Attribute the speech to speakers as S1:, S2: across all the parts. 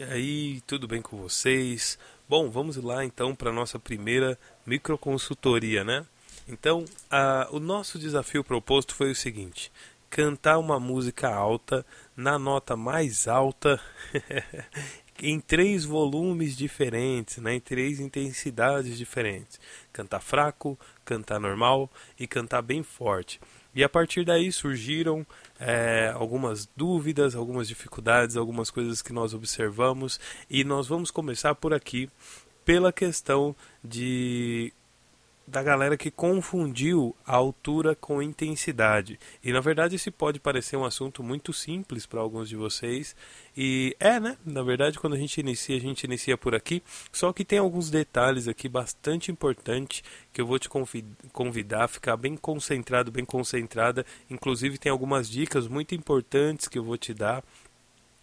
S1: E aí, tudo bem com vocês? Bom, vamos lá então para a nossa primeira microconsultoria, né? Então, a, o nosso desafio proposto foi o seguinte: cantar uma música alta na nota mais alta em três volumes diferentes, né, em três intensidades diferentes. Cantar fraco, cantar normal e cantar bem forte. E a partir daí surgiram é, algumas dúvidas, algumas dificuldades, algumas coisas que nós observamos. E nós vamos começar por aqui pela questão de da galera que confundiu a altura com intensidade. E na verdade esse pode parecer um assunto muito simples para alguns de vocês. E é, né? Na verdade, quando a gente inicia, a gente inicia por aqui. Só que tem alguns detalhes aqui bastante importantes que eu vou te convidar a ficar bem concentrado, bem concentrada. Inclusive tem algumas dicas muito importantes que eu vou te dar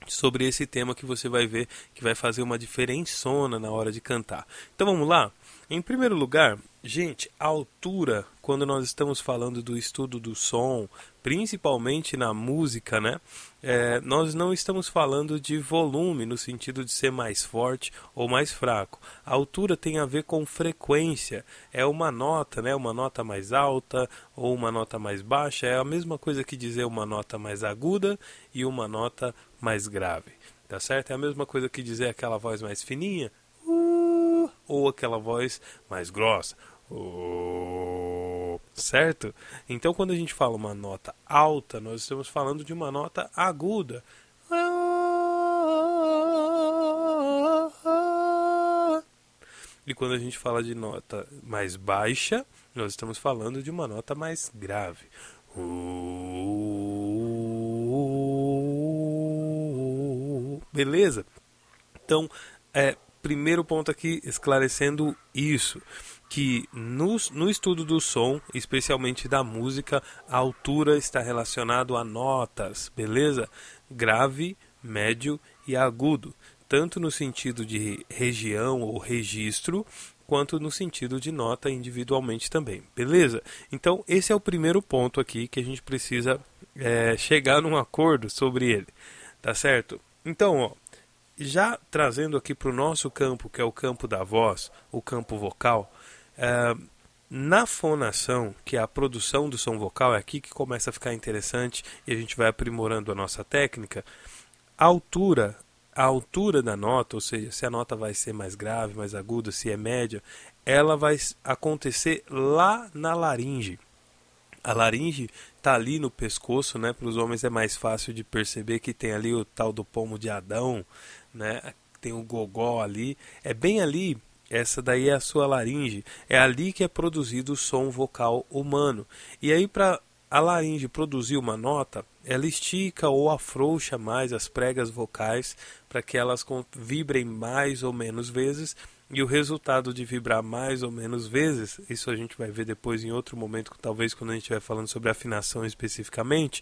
S1: sobre esse tema que você vai ver que vai fazer uma diferençona na hora de cantar. Então vamos lá? Em primeiro lugar, gente, a altura, quando nós estamos falando do estudo do som, principalmente na música, né? É, nós não estamos falando de volume no sentido de ser mais forte ou mais fraco. A altura tem a ver com frequência. É uma nota, né? Uma nota mais alta ou uma nota mais baixa. É a mesma coisa que dizer uma nota mais aguda e uma nota mais grave. Tá certo? É a mesma coisa que dizer aquela voz mais fininha ou aquela voz mais grossa. certo? Então, quando a gente fala uma nota alta, nós estamos falando de uma nota aguda. E quando a gente fala de nota mais baixa, nós estamos falando de uma nota mais grave. Beleza? Então, é, primeiro ponto aqui esclarecendo isso, que no, no estudo do som, especialmente da música, a altura está relacionado a notas, beleza? Grave, médio e agudo, tanto no sentido de região ou registro, quanto no sentido de nota individualmente também, beleza? Então esse é o primeiro ponto aqui que a gente precisa é, chegar num acordo sobre ele, tá certo? Então, ó, já trazendo aqui para o nosso campo, que é o campo da voz, o campo vocal, é, na fonação, que é a produção do som vocal, é aqui que começa a ficar interessante e a gente vai aprimorando a nossa técnica. A altura, a altura da nota, ou seja, se a nota vai ser mais grave, mais aguda, se é média, ela vai acontecer lá na laringe. A laringe está ali no pescoço, né? Para os homens é mais fácil de perceber que tem ali o tal do pomo de Adão, né? Tem o gogó ali, é bem ali. Essa daí é a sua laringe, é ali que é produzido o som vocal humano. E aí para a laringe produzir uma nota, ela estica ou afrouxa mais as pregas vocais para que elas vibrem mais ou menos vezes e o resultado de vibrar mais ou menos vezes, isso a gente vai ver depois em outro momento, talvez quando a gente estiver falando sobre afinação especificamente,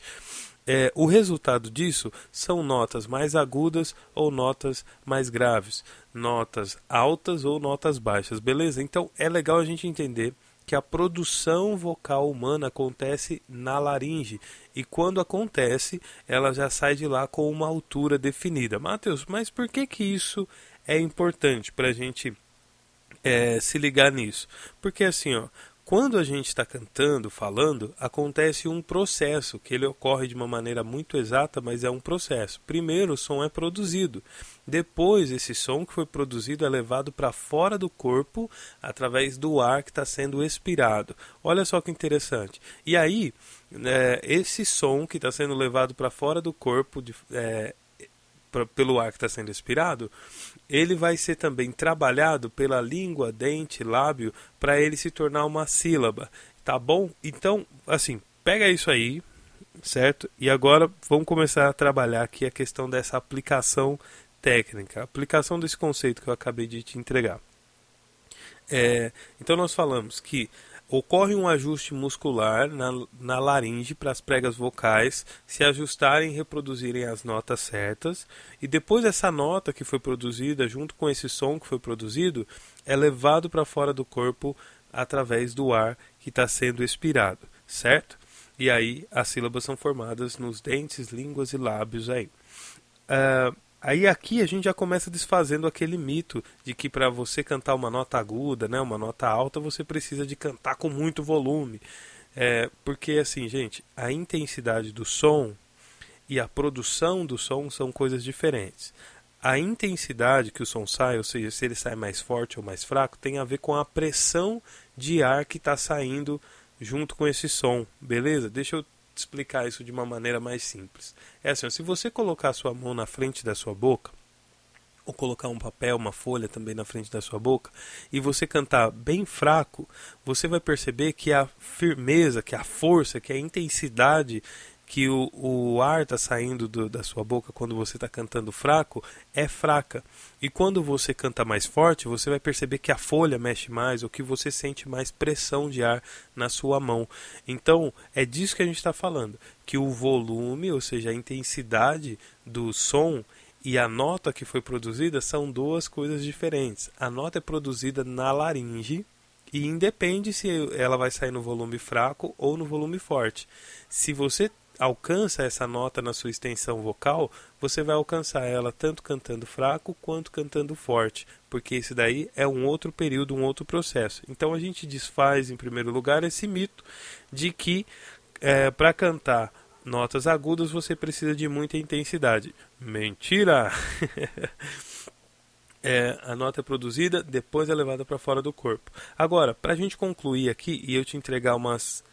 S1: é, o resultado disso são notas mais agudas ou notas mais graves, notas altas ou notas baixas, beleza? Então é legal a gente entender que a produção vocal humana acontece na laringe e quando acontece ela já sai de lá com uma altura definida. Mateus, mas por que que isso é importante para a gente é, se ligar nisso. Porque assim, ó, quando a gente está cantando, falando, acontece um processo que ele ocorre de uma maneira muito exata, mas é um processo. Primeiro, o som é produzido. Depois, esse som que foi produzido é levado para fora do corpo através do ar que está sendo expirado. Olha só que interessante. E aí, é, esse som que está sendo levado para fora do corpo, de, é, pelo ar que está sendo expirado, ele vai ser também trabalhado pela língua, dente, lábio, para ele se tornar uma sílaba, tá bom? Então, assim, pega isso aí, certo? E agora vamos começar a trabalhar aqui a questão dessa aplicação técnica, aplicação desse conceito que eu acabei de te entregar. É, então nós falamos que Ocorre um ajuste muscular na, na laringe para as pregas vocais se ajustarem e reproduzirem as notas certas, e depois essa nota que foi produzida, junto com esse som que foi produzido, é levado para fora do corpo através do ar que está sendo expirado, certo? E aí as sílabas são formadas nos dentes, línguas e lábios aí. Uh, Aí aqui a gente já começa desfazendo aquele mito de que para você cantar uma nota aguda, né, uma nota alta, você precisa de cantar com muito volume. É, porque assim, gente, a intensidade do som e a produção do som são coisas diferentes. A intensidade que o som sai, ou seja, se ele sai mais forte ou mais fraco, tem a ver com a pressão de ar que está saindo junto com esse som, beleza? Deixa eu explicar isso de uma maneira mais simples. É assim, se você colocar a sua mão na frente da sua boca, ou colocar um papel, uma folha também na frente da sua boca, e você cantar bem fraco, você vai perceber que a firmeza, que a força, que a intensidade que o, o ar está saindo do, da sua boca quando você está cantando fraco é fraca. E quando você canta mais forte, você vai perceber que a folha mexe mais ou que você sente mais pressão de ar na sua mão. Então, é disso que a gente está falando. Que o volume, ou seja, a intensidade do som e a nota que foi produzida são duas coisas diferentes. A nota é produzida na laringe e independe se ela vai sair no volume fraco ou no volume forte. Se você alcança essa nota na sua extensão vocal, você vai alcançar ela tanto cantando fraco quanto cantando forte, porque esse daí é um outro período, um outro processo. Então a gente desfaz, em primeiro lugar, esse mito de que é, para cantar notas agudas você precisa de muita intensidade. Mentira! é, a nota é produzida, depois é levada para fora do corpo. Agora, para a gente concluir aqui e eu te entregar umas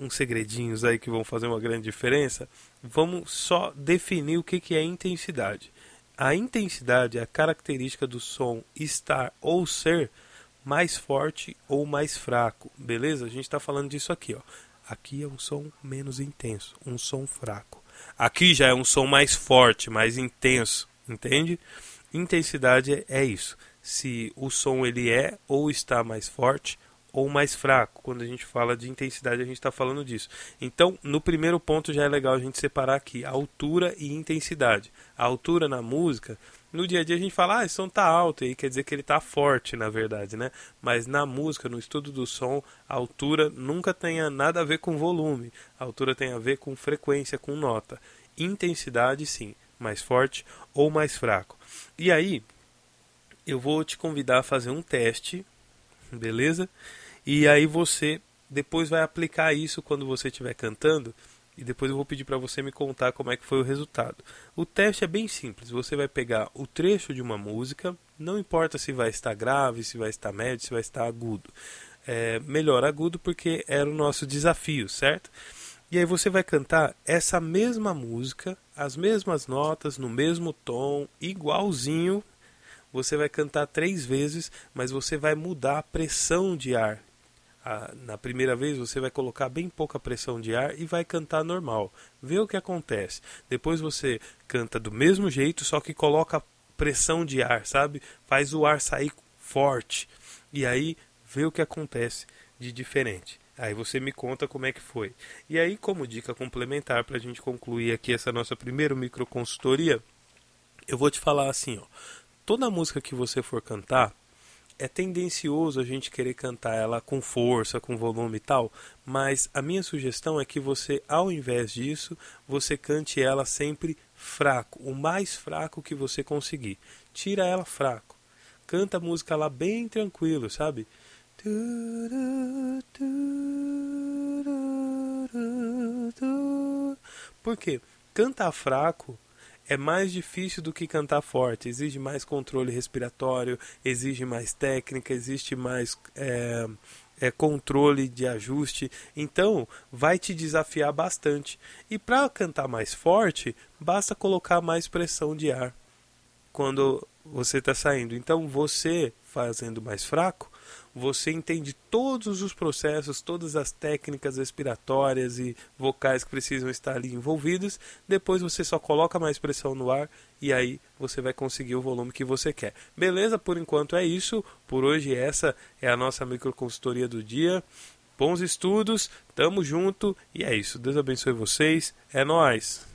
S1: uns segredinhos aí que vão fazer uma grande diferença, vamos só definir o que, que é intensidade. A intensidade é a característica do som estar ou ser mais forte ou mais fraco, beleza? A gente está falando disso aqui, ó. Aqui é um som menos intenso, um som fraco. Aqui já é um som mais forte, mais intenso, entende? Intensidade é isso. Se o som ele é ou está mais forte ou mais fraco. Quando a gente fala de intensidade, a gente está falando disso. Então, no primeiro ponto já é legal a gente separar aqui altura e intensidade. A altura na música, no dia a dia a gente fala, ah, esse som tá alto, e aí quer dizer que ele tá forte, na verdade, né? Mas na música, no estudo do som, a altura nunca tem nada a ver com volume. A altura tem a ver com frequência, com nota. Intensidade, sim, mais forte ou mais fraco. E aí, eu vou te convidar a fazer um teste, beleza? E aí você depois vai aplicar isso quando você estiver cantando e depois eu vou pedir para você me contar como é que foi o resultado. O teste é bem simples. Você vai pegar o trecho de uma música, não importa se vai estar grave, se vai estar médio, se vai estar agudo. É, melhor agudo porque era o nosso desafio, certo? E aí você vai cantar essa mesma música, as mesmas notas, no mesmo tom, igualzinho. Você vai cantar três vezes, mas você vai mudar a pressão de ar na primeira vez você vai colocar bem pouca pressão de ar e vai cantar normal. Vê o que acontece. Depois você canta do mesmo jeito, só que coloca pressão de ar, sabe? Faz o ar sair forte. E aí vê o que acontece de diferente. Aí você me conta como é que foi. E aí, como dica complementar para a gente concluir aqui essa nossa primeira microconsultoria, eu vou te falar assim, ó. Toda música que você for cantar, é tendencioso a gente querer cantar ela com força, com volume e tal, mas a minha sugestão é que você, ao invés disso, você cante ela sempre fraco, o mais fraco que você conseguir. Tira ela fraco. Canta a música lá bem tranquilo, sabe? Por quê? Cantar fraco é mais difícil do que cantar forte. Exige mais controle respiratório, exige mais técnica, existe mais é, é, controle de ajuste. Então, vai te desafiar bastante. E para cantar mais forte, basta colocar mais pressão de ar quando você está saindo. Então, você fazendo mais fraco, você entende todos os processos, todas as técnicas respiratórias e vocais que precisam estar ali envolvidas. Depois você só coloca mais pressão no ar e aí você vai conseguir o volume que você quer. Beleza? Por enquanto é isso. Por hoje essa é a nossa microconsultoria do dia. Bons estudos, tamo junto e é isso. Deus abençoe vocês. É nós.